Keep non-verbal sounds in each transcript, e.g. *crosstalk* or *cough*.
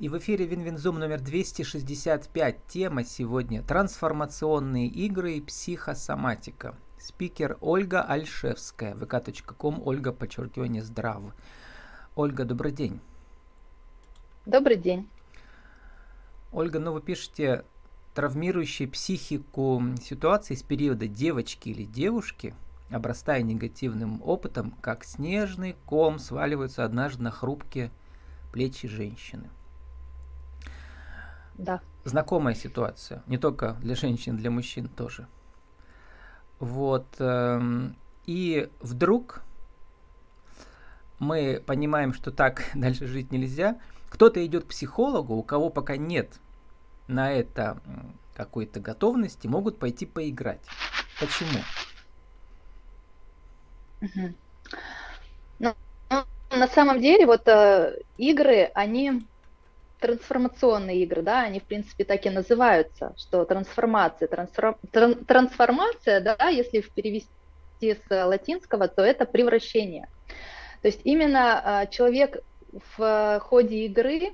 И в эфире Win Win Zoom номер 265. Тема сегодня «Трансформационные игры и психосоматика». Спикер Ольга Альшевская, vk.com, Ольга, подчеркивание, здрав. Ольга, добрый день. Добрый день. Ольга, ну вы пишете травмирующие психику ситуации с периода девочки или девушки, обрастая негативным опытом, как снежный ком сваливаются однажды на хрупкие плечи женщины. Да. Знакомая ситуация, не только для женщин, для мужчин тоже. Вот. Эм, и вдруг мы понимаем, что так *laughs* дальше жить нельзя. Кто-то идет к психологу, у кого пока нет на это какой-то готовности, могут пойти поиграть. Почему? Угу. Ну, на самом деле, вот э, игры, они трансформационные игры, да, они в принципе так и называются, что трансформация, трансформ, трансформация, да, если перевести с латинского, то это превращение. То есть именно а, человек в ходе игры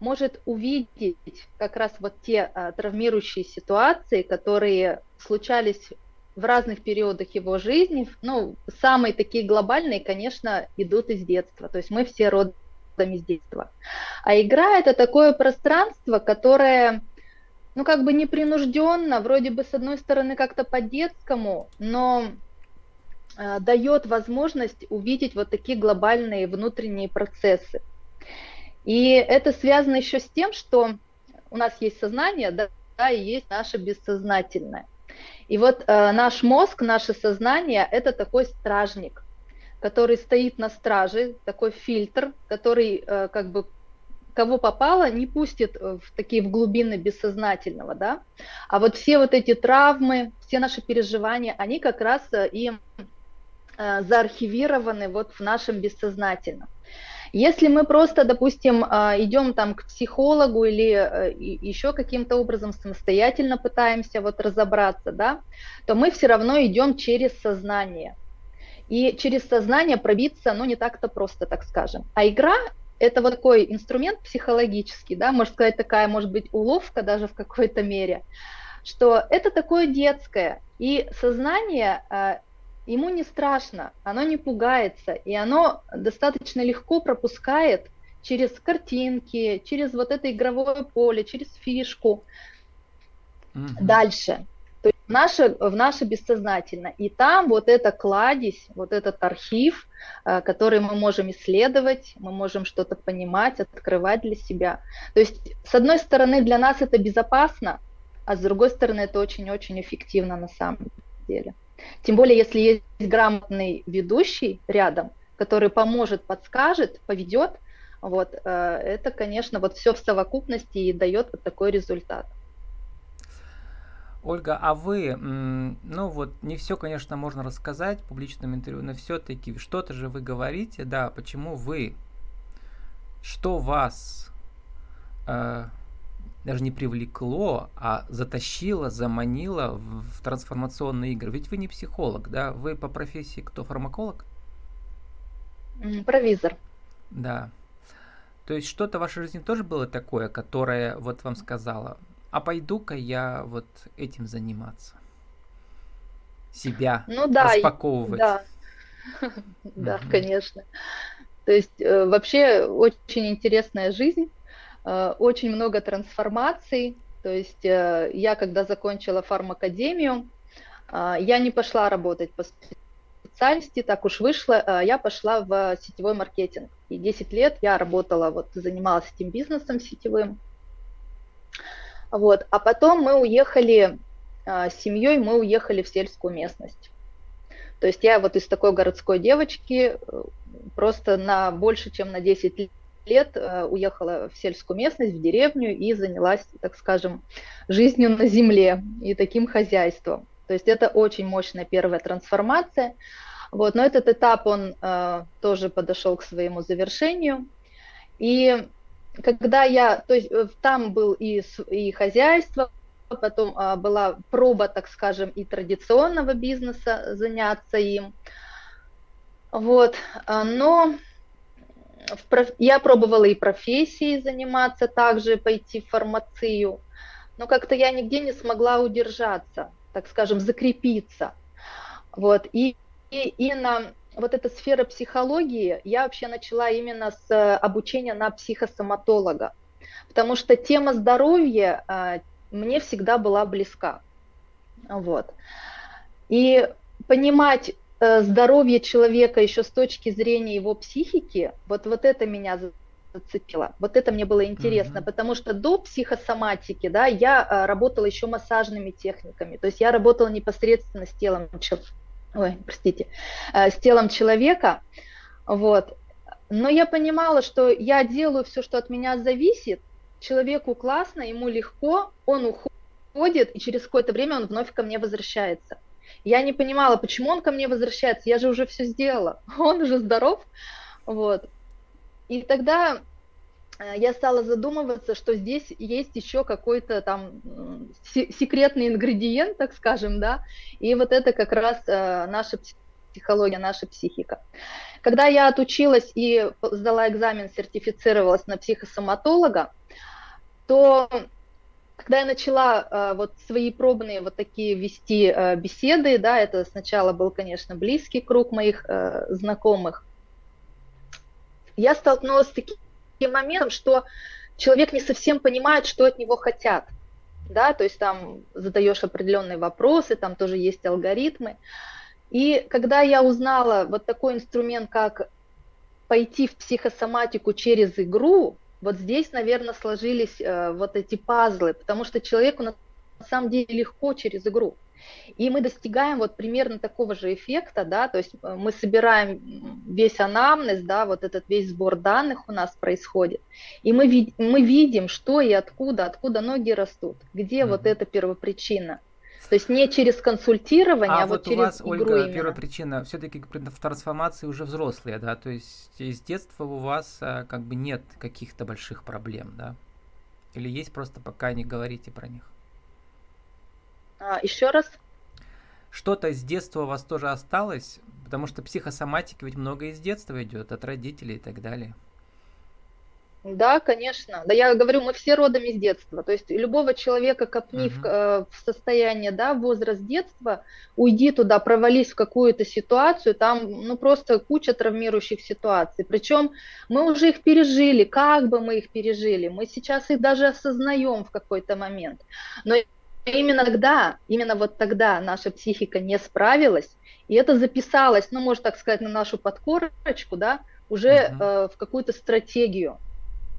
может увидеть как раз вот те а, травмирующие ситуации, которые случались в разных периодах его жизни. Ну, самые такие глобальные, конечно, идут из детства. То есть мы все родом из детства. А игра это такое пространство, которое, ну, как бы непринужденно, вроде бы с одной стороны как-то по-детскому, но э, дает возможность увидеть вот такие глобальные внутренние процессы. И это связано еще с тем, что у нас есть сознание, да, да и есть наше бессознательное. И вот э, наш мозг, наше сознание – это такой стражник, который стоит на страже, такой фильтр, который э, как бы кого попало, не пустит в такие в глубины бессознательного, да. А вот все вот эти травмы, все наши переживания, они как раз э, и э, заархивированы вот в нашем бессознательном. Если мы просто, допустим, э, идем там к психологу или э, еще каким-то образом самостоятельно пытаемся вот разобраться, да, то мы все равно идем через сознание. И через сознание пробиться, ну, не так-то просто, так скажем. А игра – это вот такой инструмент психологический, да, можно сказать, такая, может быть, уловка даже в какой-то мере, что это такое детское, и сознание э, ему не страшно, оно не пугается, и оно достаточно легко пропускает через картинки, через вот это игровое поле, через фишку mm-hmm. дальше в наше, в наше бессознательно. И там вот эта кладезь, вот этот архив, э, который мы можем исследовать, мы можем что-то понимать, открывать для себя. То есть, с одной стороны, для нас это безопасно, а с другой стороны, это очень-очень эффективно на самом деле. Тем более, если есть грамотный ведущий рядом, который поможет, подскажет, поведет, вот, э, это, конечно, вот все в совокупности и дает вот такой результат. Ольга, а вы, ну вот, не все, конечно, можно рассказать в публичном интервью, но все-таки что-то же вы говорите, да, почему вы, что вас э, даже не привлекло, а затащило, заманило в, в трансформационные игры? Ведь вы не психолог, да, вы по профессии кто, фармаколог? Провизор. Да. То есть что-то в вашей жизни тоже было такое, которое вот вам сказала, а пойду-ка я вот этим заниматься. Себя ну, да, распаковывать. Да, *laughs* да, конечно. То есть э, вообще очень интересная жизнь, э, очень много трансформаций. То есть э, я, когда закончила фармакадемию, я не пошла работать по специальности, так уж вышло, я пошла в сетевой маркетинг. И 10 лет я работала, вот занималась этим бизнесом сетевым. Вот. А потом мы уехали а, с семьей, мы уехали в сельскую местность. То есть я вот из такой городской девочки э, просто на больше, чем на 10 лет э, уехала в сельскую местность, в деревню и занялась, так скажем, жизнью на земле и таким хозяйством. То есть это очень мощная первая трансформация. Вот, но этот этап, он э, тоже подошел к своему завершению. И когда я, то есть э, там был и, и хозяйство, потом а, была проба, так скажем, и традиционного бизнеса заняться им. Вот, а, но я пробовала и профессией заниматься, также пойти в фармацию, но как-то я нигде не смогла удержаться, так скажем, закрепиться. Вот. И, и, и на вот эта сфера психологии я вообще начала именно с обучения на психосоматолога, потому что тема здоровья а, мне всегда была близка. Вот. И понимать э, здоровье человека еще с точки зрения его психики, вот, вот это меня зацепило. Вот это мне было интересно, mm-hmm. потому что до психосоматики, да, я э, работала еще массажными техниками, то есть я работала непосредственно с телом, ой, простите, э, с телом человека, вот. Но я понимала, что я делаю все, что от меня зависит, человеку классно, ему легко, он уходит, и через какое-то время он вновь ко мне возвращается. Я не понимала, почему он ко мне возвращается, я же уже все сделала, *laughs* он уже здоров, вот. И тогда я стала задумываться, что здесь есть еще какой-то там секретный ингредиент, так скажем, да, и вот это как раз э, наша психология, наша психика. Когда я отучилась и сдала экзамен, сертифицировалась на психосоматолога, то когда я начала э, вот свои пробные вот такие вести беседы, да, это сначала был, конечно, близкий круг моих знакомых, я столкнулась с таким моментом, что человек не совсем понимает, что от него хотят. Да, то есть там задаешь определенные вопросы, там тоже есть алгоритмы. И когда я узнала вот такой инструмент, как пойти в психосоматику через игру, вот здесь, наверное, сложились э, вот эти пазлы, потому что человеку на самом деле легко через игру. И мы достигаем вот примерно такого же эффекта, да, то есть э, мы собираем весь анамнез, да, вот этот весь сбор данных у нас происходит, и мы, вид мы видим, что и откуда, откуда ноги растут, где mm-hmm. вот эта первопричина. То есть не через консультирование, а, а вот, вот через у вас, игру Ольга, именно. первая причина, все-таки в трансформации уже взрослые, да, то есть из детства у вас а, как бы нет каких-то больших проблем, да? Или есть просто пока не говорите про них? А, еще раз. Что-то с детства у вас тоже осталось? Потому что психосоматики ведь много из детства идет, от родителей и так далее. Да, конечно. Да, я говорю, мы все родом из детства. То есть любого человека копни uh-huh. в, э, в состояние, да, возраст детства, уйди туда, провались в какую-то ситуацию, там, ну, просто куча травмирующих ситуаций. Причем мы уже их пережили, как бы мы их пережили. Мы сейчас их даже осознаем в какой-то момент. Но именно тогда, именно вот тогда наша психика не справилась, и это записалось, ну, можно так сказать, на нашу подкорочку, да, уже uh-huh. э, в какую-то стратегию.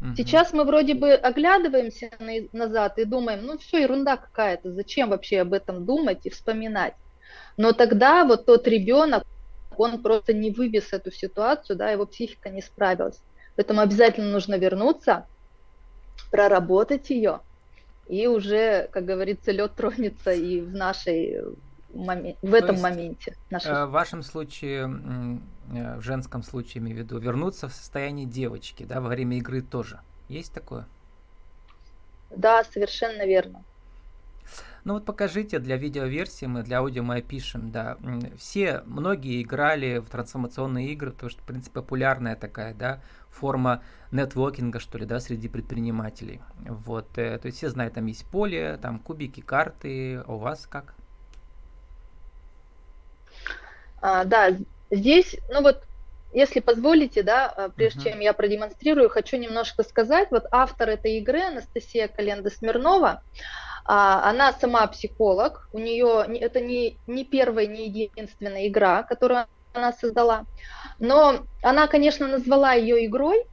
Uh-huh. Сейчас мы вроде бы оглядываемся на, назад и думаем, ну, все, ерунда какая-то, зачем вообще об этом думать и вспоминать. Но тогда вот тот ребенок, он просто не вывез эту ситуацию, да, его психика не справилась. Поэтому обязательно нужно вернуться, проработать ее, и уже, как говорится, лед тронется и в нашей момент, в этом есть, моменте. Нашей... Э, в вашем случае, э, в женском случае, имею в виду, вернуться в состояние девочки, да, во время игры тоже. Есть такое? Да, совершенно верно. Ну вот покажите, для видеоверсии мы, для аудио мы опишем, да. Все, многие играли в трансформационные игры, потому что, в принципе, популярная такая, да, форма нетворкинга, что ли, да, среди предпринимателей. Вот, э, то есть все знают, там есть поле, там кубики, карты, а у вас как? А, да, здесь, ну вот, если позволите, да, а, прежде uh-huh. чем я продемонстрирую, хочу немножко сказать, вот автор этой игры, Анастасия Календа Смирнова, а, она сама психолог, у нее это не, не первая, не единственная игра, которую она создала. Но она, конечно, назвала ее игрой,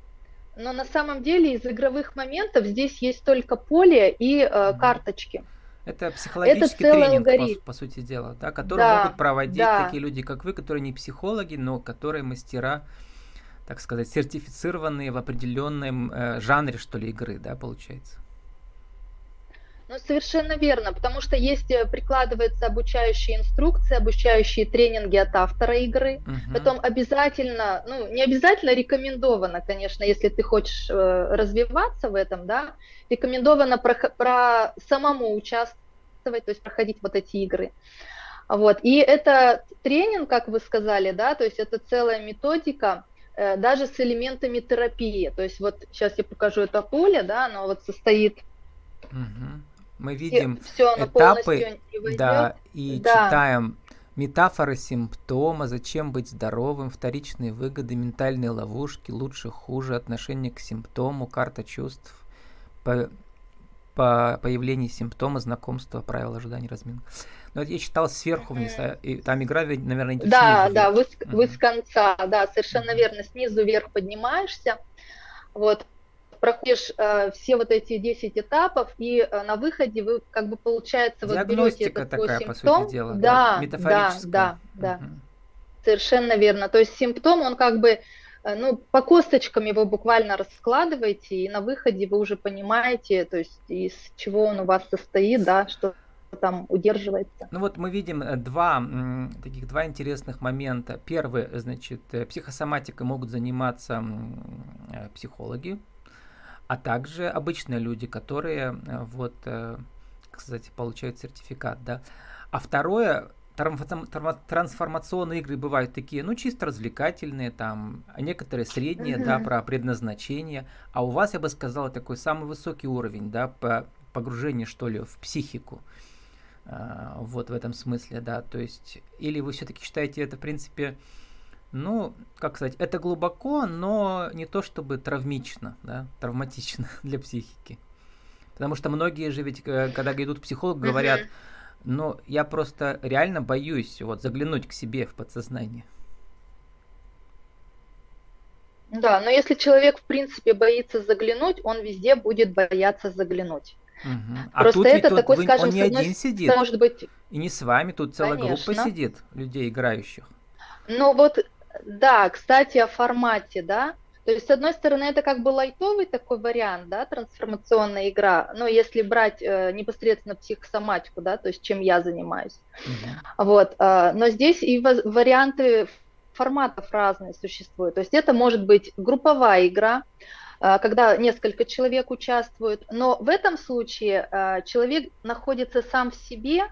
но на самом деле из игровых моментов здесь есть только поле и э, карточки. Это психологический это тренинг, алгоритм. по, по сути дела, да, который да, могут проводить да. такие люди, как вы, которые не психологи, но которые мастера, так сказать, сертифицированные в определенном э, жанре, что ли, игры, да, получается. Ну, совершенно верно, потому что есть, э, прикладываются обучающие инструкции, обучающие тренинги от автора игры. Угу. Потом обязательно, ну, не обязательно рекомендовано, конечно, если ты хочешь э, развиваться в этом, да, рекомендовано про, про самому участвовать, то есть проходить вот эти игры. Вот. И это тренинг, как вы сказали, да, то есть это целая методика, э, даже с элементами терапии. То есть вот сейчас я покажу это поле, да, оно вот состоит... Угу. Мы видим все, этапы, да, и да. читаем метафоры симптома, зачем быть здоровым, вторичные выгоды, ментальные ловушки, лучше, хуже, отношение к симптому, карта чувств, по, по появлению симптома, знакомство, правила ожидания, разминка. Но это я читал сверху вниз, а, и там игра, наверное, идет Да, снизу да, вы, uh-huh. вы с конца, да, совершенно верно, снизу вверх поднимаешься, вот, проходишь э, все вот эти 10 этапов, и э, на выходе вы, как бы, получается, вот берете этот такая, симптом. По сути дела, да, да, да, да, uh-huh. совершенно верно. То есть симптом, он как бы э, ну, по косточкам его буквально раскладываете, и на выходе вы уже понимаете, то есть из чего он у вас состоит, да, что там удерживается. Ну вот мы видим э, два таких два интересных момента. Первый, значит, э, психосоматикой могут заниматься психологи, а также обычные люди, которые вот, кстати, получают сертификат, да. А второе, трансформационные игры бывают такие, ну, чисто развлекательные, там, а некоторые средние, mm-hmm. да, про предназначение. А у вас, я бы сказала, такой самый высокий уровень, да, по погружение, что ли, в психику. А, вот в этом смысле, да. То есть, или вы все-таки считаете это, в принципе, ну, как сказать, это глубоко, но не то чтобы травмично, да, травматично *laughs* для психики. Потому что многие же ведь, э, когда идут к психологу, говорят, ну, я просто реально боюсь вот заглянуть к себе в подсознание. Да, но если человек, в принципе, боится заглянуть, он везде будет бояться заглянуть. Угу. А Просто тут это такой, вы, скажем, он не один сидит. Может быть... И не с вами, тут целая Конечно. группа сидит людей играющих. Ну вот, да, кстати, о формате, да. То есть, с одной стороны, это как бы лайтовый такой вариант, да, трансформационная игра, но если брать э, непосредственно психосоматику, да, то есть чем я занимаюсь. Угу. Вот, э, но здесь и варианты форматов разные существуют. То есть это может быть групповая игра, а, когда несколько человек участвуют. Но в этом случае а, человек находится сам в себе,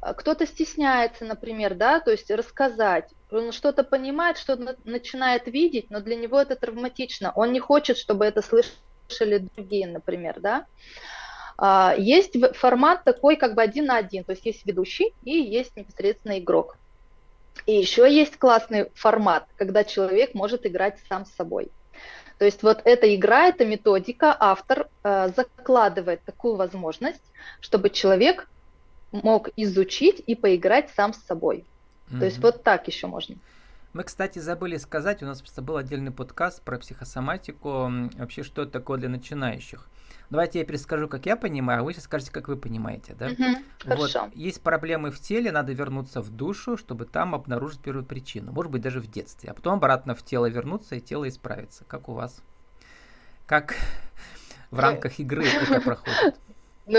кто-то стесняется, например, да, то есть рассказать, он что-то понимает, что-то начинает видеть, но для него это травматично, он не хочет, чтобы это слышали другие, например, да. Есть формат такой как бы один на один, то есть есть ведущий и есть непосредственно игрок. И еще есть классный формат, когда человек может играть сам с собой. То есть вот эта игра, эта методика, автор э, закладывает такую возможность, чтобы человек мог изучить и поиграть сам с собой. Mm-hmm. То есть вот так еще можно. Мы, кстати, забыли сказать, у нас просто был отдельный подкаст про психосоматику, вообще что это такое для начинающих. Давайте я перескажу, как я понимаю, а вы сейчас скажете, как вы понимаете, да? Угу, вот, хорошо. Есть проблемы в теле, надо вернуться в душу, чтобы там обнаружить первую причину. Может быть, даже в детстве. А потом обратно в тело вернуться и тело исправиться. Как у вас? Как *laughs* в рамках игры это проходит? Ну,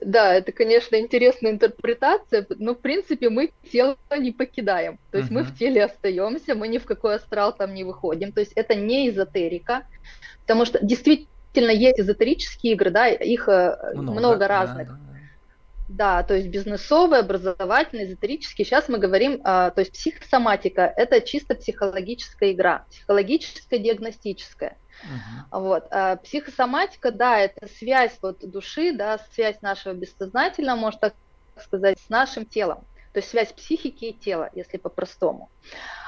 да, это, конечно, интересная интерпретация, но, в принципе, мы тело не покидаем. То есть uh-huh. мы в теле остаемся, мы ни в какой астрал там не выходим. То есть это не эзотерика, потому что действительно есть эзотерические игры, да, их э, много, много разных. Да, да, да. то есть бизнесовые, образовательные, эзотерические. Сейчас мы говорим, а, то есть психосоматика – это чисто психологическая игра, психологическая, диагностическая. Угу. Вот. А психосоматика, да, это связь вот души, да, связь нашего бессознательного, можно так сказать, с нашим телом. То есть связь психики и тела, если по-простому.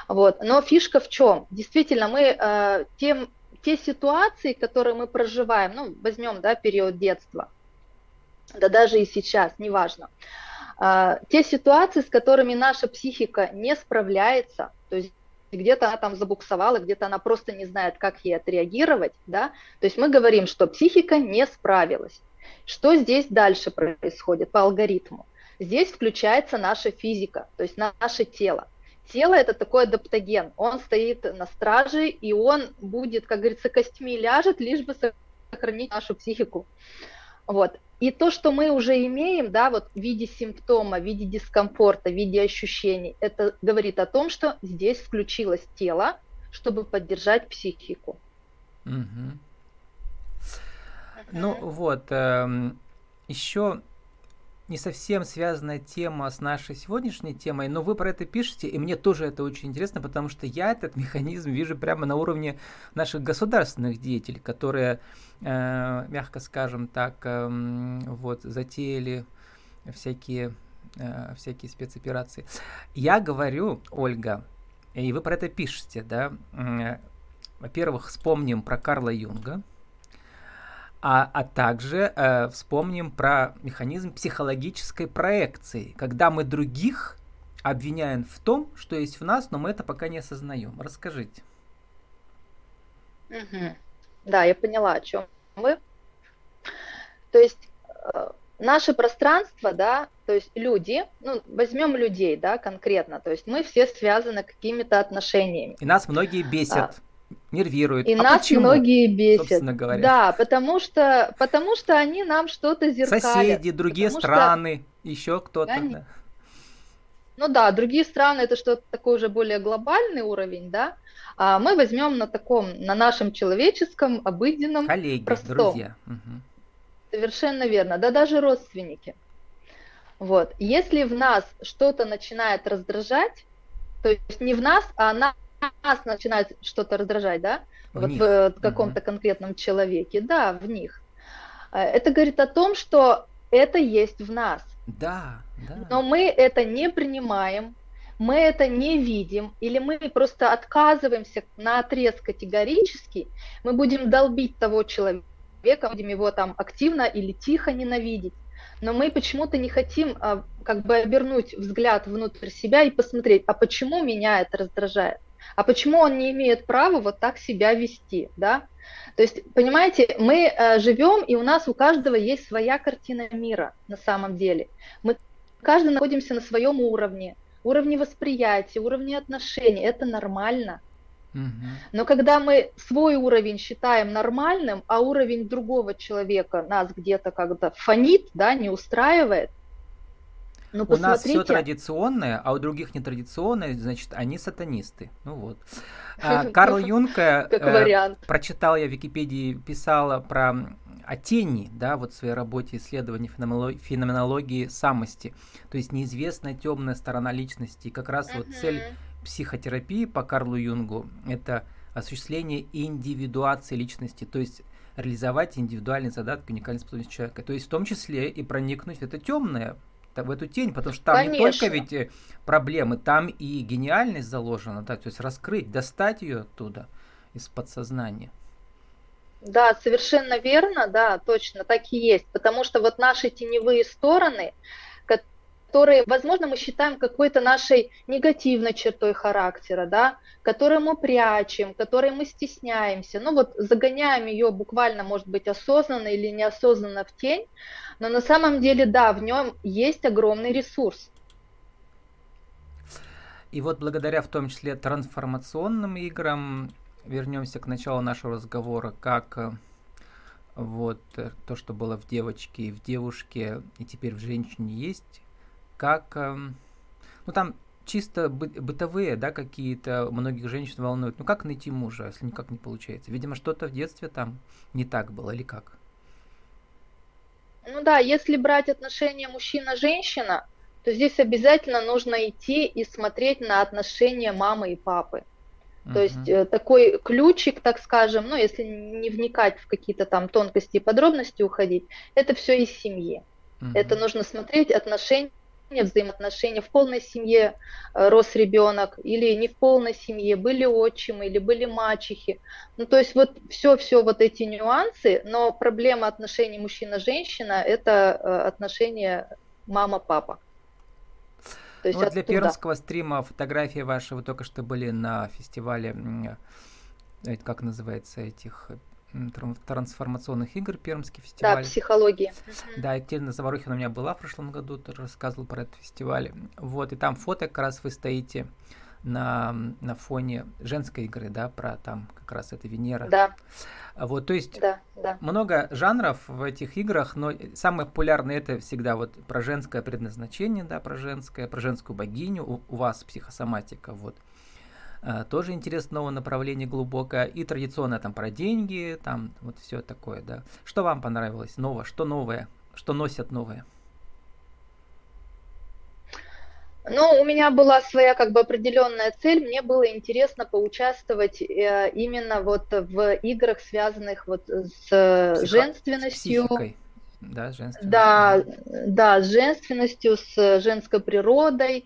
Вот. Но фишка в чем? Действительно, мы э, тем те ситуации, которые мы проживаем, ну, возьмем, да, период детства, да даже и сейчас, неважно, а, те ситуации, с которыми наша психика не справляется, то есть где-то она там забуксовала, где-то она просто не знает, как ей отреагировать, да, то есть мы говорим, что психика не справилась. Что здесь дальше происходит по алгоритму? Здесь включается наша физика, то есть наше тело тело это такой адаптоген, он стоит на страже, и он будет, как говорится, костьми ляжет, лишь бы сохранить нашу психику. Вот. И то, что мы уже имеем, да, вот в виде симптома, в виде дискомфорта, в виде ощущений, это говорит о том, что здесь включилось тело, чтобы поддержать психику. Угу. Ну вот, э, эм, еще не совсем связанная тема с нашей сегодняшней темой, но вы про это пишете, и мне тоже это очень интересно, потому что я этот механизм вижу прямо на уровне наших государственных деятелей, которые, э, мягко скажем так, э, вот, затеяли всякие, э, всякие спецоперации. Я говорю, Ольга, и вы про это пишете, да, э, во-первых, вспомним про Карла Юнга, а, а также э, вспомним про механизм психологической проекции, когда мы других обвиняем в том, что есть в нас, но мы это пока не осознаем. Расскажите. Угу. Да, я поняла, о чем вы. То есть э, наше пространство, да, то есть люди, ну, возьмем людей, да, конкретно, то есть мы все связаны какими-то отношениями. И нас многие бесят. Нервирует. И а нас почему, многие бесят. Говоря? Да, потому что, потому что они нам что-то зеркалят. Соседи, другие страны, что... еще кто-то. Они... Да. Ну да, другие страны это что-то такой уже более глобальный уровень, да. А мы возьмем на таком, на нашем человеческом, обыденном, Коллеги, простом. друзья. Угу. Совершенно верно. Да даже родственники. Вот. Если в нас что-то начинает раздражать, то есть не в нас, а на нас начинает что-то раздражать, да, в вот них. в каком-то угу. конкретном человеке, да, в них. Э, это говорит о том, что это есть в нас. Да, да. Но мы это не принимаем, мы это не видим, или мы просто отказываемся на отрез категорически, мы будем долбить того человека, будем его там активно или тихо ненавидеть но мы почему-то не хотим а, как бы обернуть взгляд внутрь себя и посмотреть, а почему меня это раздражает. А почему он не имеет права вот так себя вести, да? То есть, понимаете, мы э, живем, и у нас у каждого есть своя картина мира на самом деле. Мы каждый находимся на своем уровне, уровне восприятия, уровне отношений. Это нормально. Но когда мы свой уровень считаем нормальным, а уровень другого человека нас где-то как-то фонит, да, не устраивает, ну, у нас все традиционное, а у других нетрадиционное, значит, они сатанисты. Ну вот. *laughs* А, Карл Юнг, э, прочитал я в Википедии, писала про о тени, да, вот в своей работе исследования феноменологии самости, то есть неизвестная темная сторона личности. И как раз вот цель психотерапии по Карлу Юнгу – это осуществление индивидуации личности, то есть реализовать индивидуальные задатки, уникальные способности человека, то есть в том числе и проникнуть в это темное в эту тень, потому что там Конечно. не только ведь э, проблемы, там и гениальность заложена, да, то есть раскрыть, достать ее оттуда из подсознания. Да, совершенно верно, да, точно, так и есть, потому что вот наши теневые стороны, которые, возможно, мы считаем какой-то нашей негативной чертой характера, да, которую мы прячем, которой мы стесняемся, ну вот загоняем ее буквально, может быть, осознанно или неосознанно в тень, но на самом деле, да, в нем есть огромный ресурс. И вот благодаря в том числе трансформационным играм, вернемся к началу нашего разговора, как э, вот э, то, что было в девочке и в девушке, и теперь в женщине есть, как, эм, ну там чисто бы, бытовые, да, какие-то многих женщин волнуют. Ну как найти мужа, если никак не получается? Видимо, что-то в детстве там не так было или как? Ну да, если брать отношения мужчина-женщина, то здесь обязательно нужно идти и смотреть на отношения мамы и папы. Uh-huh. То есть э, такой ключик, так скажем, ну если не вникать в какие-то там тонкости и подробности уходить, это все из семьи. Uh-huh. Это нужно смотреть отношения взаимоотношения, в полной семье э, рос ребенок или не в полной семье, были отчимы или были мачехи. Ну, то есть вот все-все вот эти нюансы, но проблема отношений мужчина-женщина – это э, отношения мама-папа. То есть ну, вот для пермского стрима фотографии ваши, вы только что были на фестивале, как называется, этих трансформационных игр Пермский фестиваль. Да, психология. Да, Екатерина Заворухина у меня была в прошлом году, тоже рассказывала про этот фестиваль. Вот, и там фото как раз вы стоите на, на фоне женской игры, да, про там как раз это Венера. Да. Вот, то есть да, да. много жанров в этих играх, но самое популярное это всегда вот про женское предназначение, да, про женское, про женскую богиню, у, у вас психосоматика, вот. Э, тоже интересное новое направление глубокое. И традиционно там про деньги, там вот все такое, да. Что вам понравилось новое? Что новое? Что носят новое? Ну, у меня была своя как бы определенная цель. Мне было интересно поучаствовать э, именно вот в играх, связанных вот с Психо... женственностью. С да, женственностью. Да, да, с женственностью, с женской природой.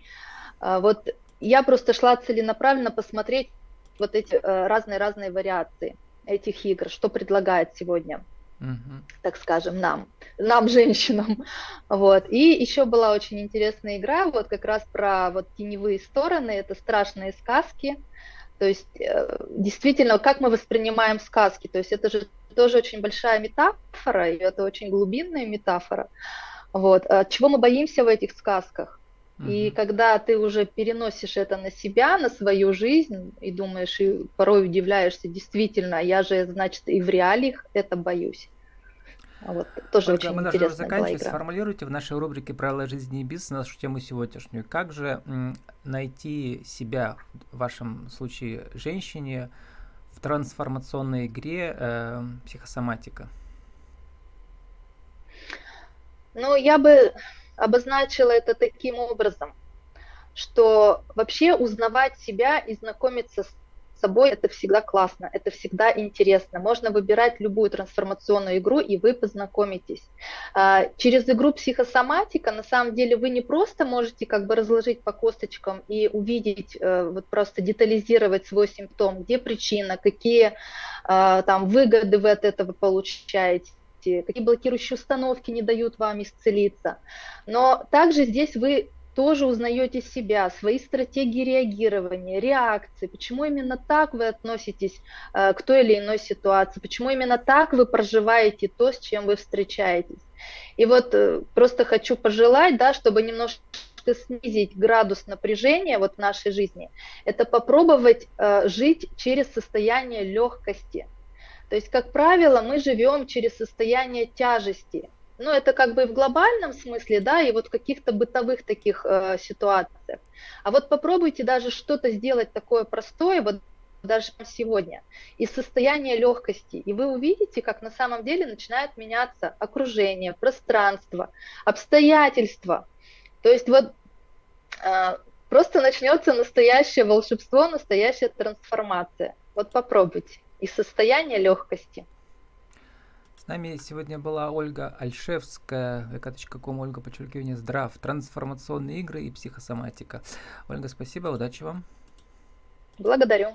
А, вот я просто шла целенаправленно посмотреть вот эти э, разные-разные вариации этих игр, что предлагает сегодня, угу. так скажем, нам, нам, *laughs* женщинам. Вот. И еще была очень интересная игра, вот как раз про вот теневые стороны, это страшные сказки. То есть э, действительно, как мы воспринимаем сказки, то есть это же тоже очень большая метафора, и это очень глубинная метафора. Вот. Чего мы боимся в этих сказках? И когда ты уже переносишь это на себя, на свою жизнь, и думаешь, и порой удивляешься, действительно, я же, значит, и в реалиях это боюсь. Вот, тоже Ольга, очень мы должны заканчивать. Сформулируйте в нашей рубрике «Правила жизни и бизнеса» нашу тему сегодняшнюю. Как же найти себя, в вашем случае женщине, в трансформационной игре э, психосоматика? Ну, я бы обозначила это таким образом, что вообще узнавать себя и знакомиться с собой это всегда классно, это всегда интересно. Можно выбирать любую трансформационную игру, и вы познакомитесь. А, через игру психосоматика, на самом деле, вы не просто можете как бы разложить по косточкам и увидеть, э, вот просто детализировать свой симптом, где причина, какие а, там выгоды вы от этого получаете, какие блокирующие установки не дают вам исцелиться. Но также здесь вы тоже узнаете себя, свои стратегии реагирования, реакции, почему именно так вы относитесь э, к той или иной ситуации, почему именно так вы проживаете то, с чем вы встречаетесь. И вот э, просто хочу пожелать, да, чтобы немножко снизить градус напряжения вот в нашей жизни, это попробовать э, жить через состояние легкости. То есть, как правило, мы живем через состояние тяжести. Ну, это как бы в глобальном смысле, да, и вот в каких-то бытовых таких э, ситуациях. А вот попробуйте даже что-то сделать такое простое, вот даже сегодня, из состояния легкости, и вы увидите, как на самом деле начинает меняться окружение, пространство, обстоятельства. То есть вот э, просто начнется настоящее волшебство, настоящая трансформация. Вот попробуйте из состояния легкости. С нами сегодня была Ольга Альшевская, vk.com, Ольга, подчеркивание, здрав, трансформационные игры и психосоматика. Ольга, спасибо, удачи вам. Благодарю.